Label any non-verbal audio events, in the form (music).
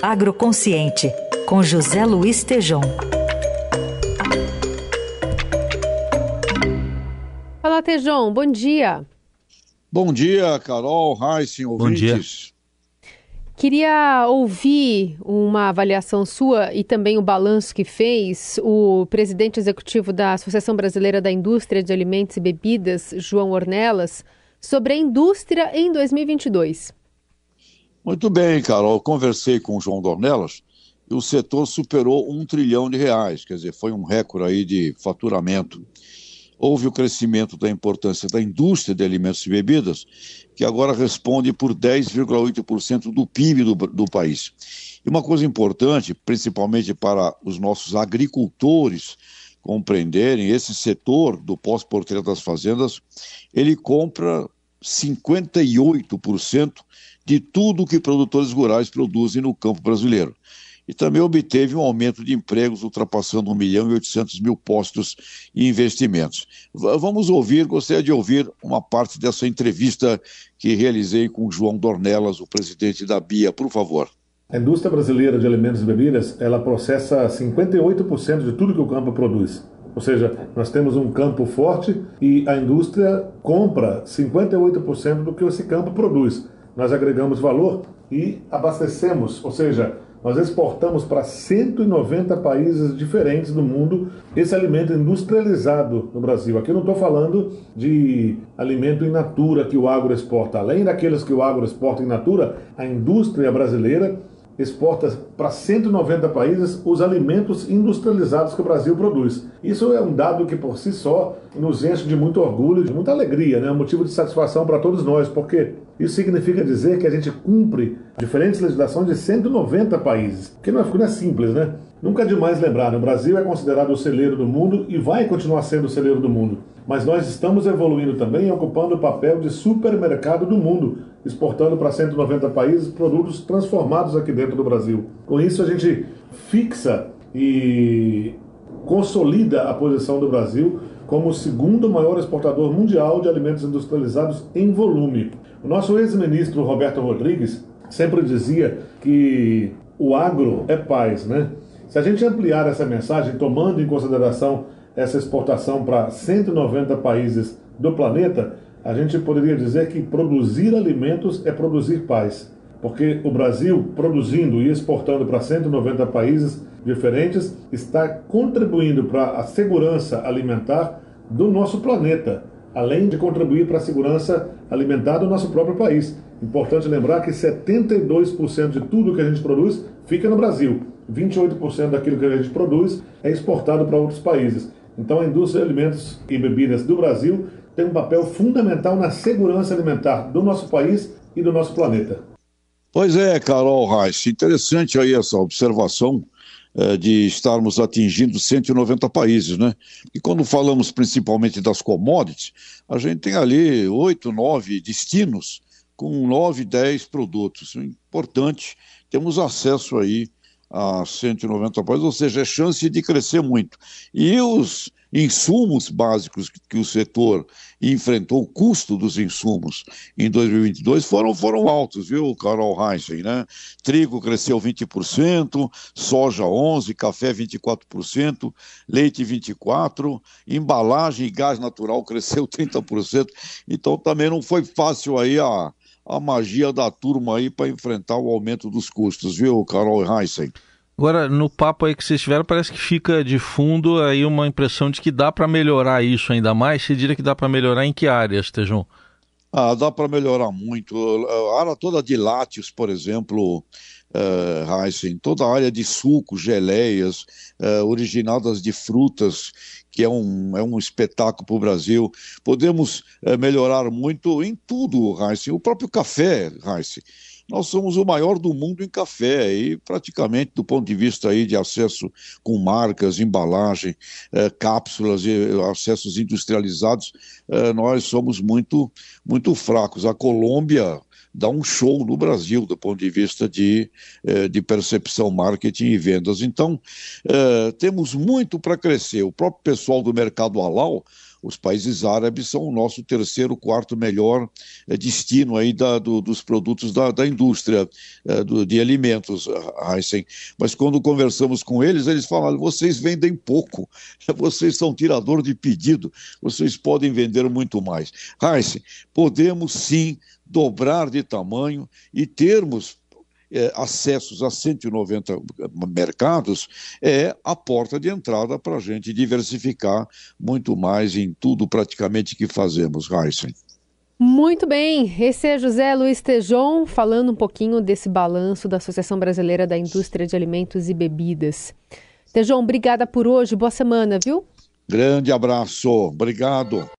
Agroconsciente, com José Luiz Tejom. Olá, Tejom, bom dia. Bom dia, Carol, Heisen, ouvintes. Bom dia. Queria ouvir uma avaliação sua e também o balanço que fez o presidente executivo da Associação Brasileira da Indústria de Alimentos e Bebidas, João Ornelas, sobre a indústria em 2022. Muito bem, Carol. Conversei com o João Ornelas e o setor superou um trilhão de reais, quer dizer, foi um recorde aí de faturamento houve o crescimento da importância da indústria de alimentos e bebidas, que agora responde por 10,8% do PIB do, do país. E uma coisa importante, principalmente para os nossos agricultores compreenderem, esse setor do pós-porteiro das fazendas, ele compra 58% de tudo que produtores rurais produzem no campo brasileiro e também obteve um aumento de empregos ultrapassando 1 milhão e 800 mil postos e investimentos. Vamos ouvir, gostaria de ouvir uma parte dessa entrevista que realizei com João Dornelas, o presidente da BIA, por favor. A indústria brasileira de alimentos e bebidas, ela processa 58% de tudo que o campo produz. Ou seja, nós temos um campo forte e a indústria compra 58% do que esse campo produz. Nós agregamos valor e abastecemos, ou seja, nós exportamos para 190 países diferentes do mundo esse alimento industrializado no Brasil. Aqui eu não estou falando de alimento in natura que o agro exporta. Além daqueles que o agro exporta in natura, a indústria brasileira exporta para 190 países os alimentos industrializados que o Brasil produz. Isso é um dado que por si só nos enche de muito orgulho, de muita alegria, né? um motivo de satisfação para todos nós, porque isso significa dizer que a gente cumpre diferentes legislações de 190 países, que não é, não é simples, né? Nunca é demais lembrar, né? o Brasil é considerado o celeiro do mundo e vai continuar sendo o celeiro do mundo. Mas nós estamos evoluindo também e ocupando o papel de supermercado do mundo, exportando para 190 países produtos transformados aqui dentro do Brasil. Com isso, a gente fixa e consolida a posição do Brasil como o segundo maior exportador mundial de alimentos industrializados em volume. O nosso ex-ministro Roberto Rodrigues sempre dizia que o agro é paz, né? Se a gente ampliar essa mensagem, tomando em consideração essa exportação para 190 países do planeta, a gente poderia dizer que produzir alimentos é produzir paz. Porque o Brasil, produzindo e exportando para 190 países diferentes, está contribuindo para a segurança alimentar do nosso planeta, além de contribuir para a segurança alimentar do nosso próprio país. Importante lembrar que 72% de tudo que a gente produz fica no Brasil. 28% daquilo que a gente produz é exportado para outros países. Então a indústria de alimentos e bebidas do Brasil tem um papel fundamental na segurança alimentar do nosso país e do nosso planeta. Pois é, Carol Reis, interessante aí essa observação é, de estarmos atingindo 190 países, né? E quando falamos principalmente das commodities, a gente tem ali oito, nove destinos com nove, dez produtos. É importante, temos acesso aí a 190 países, ou seja, é chance de crescer muito. E os insumos básicos que, que o setor enfrentou, o custo dos insumos em 2022 foram, foram altos, viu, Carol Heinzen, né? Trigo cresceu 20%, soja 11%, café 24%, leite 24%, embalagem e gás natural cresceu 30%, então também não foi fácil aí a, a magia da turma aí para enfrentar o aumento dos custos, viu, Carol Heinzen? Agora, no papo aí que vocês tiveram, parece que fica de fundo aí uma impressão de que dá para melhorar isso ainda mais. Você diria que dá para melhorar em que áreas, Tejão? Ah, dá para melhorar muito. A área toda de látios, por exemplo, uh, Heisen, toda a área de sucos, geleias, uh, originadas de frutas, que é um, é um espetáculo para o Brasil. Podemos uh, melhorar muito em tudo, Heisen. O próprio café, Heisen nós somos o maior do mundo em café e praticamente do ponto de vista aí de acesso com marcas, embalagem, eh, cápsulas e acessos industrializados, eh, nós somos muito, muito fracos. A Colômbia dá um show no Brasil do ponto de vista de, eh, de percepção, marketing e vendas. Então, temos muito para crescer. O próprio pessoal do mercado halal Os países árabes são o nosso terceiro, quarto melhor é, destino aí da, do, dos produtos da, da indústria é, do, de alimentos, Heisen. Mas quando conversamos com eles, eles falam: vocês vendem pouco, (laughs) vocês são tirador de pedido, vocês podem vender muito mais. Heisen, podemos sim dobrar de tamanho e termos é, acessos a 190 mercados é a porta de entrada para a gente diversificar muito mais em tudo praticamente que fazemos, Heisen. Muito bem, esse é José Luiz Tejon falando um pouquinho desse balanço da Associação Brasileira da Indústria de Alimentos e Bebidas. Tejon, obrigada por hoje, boa semana, viu? Grande abraço, obrigado.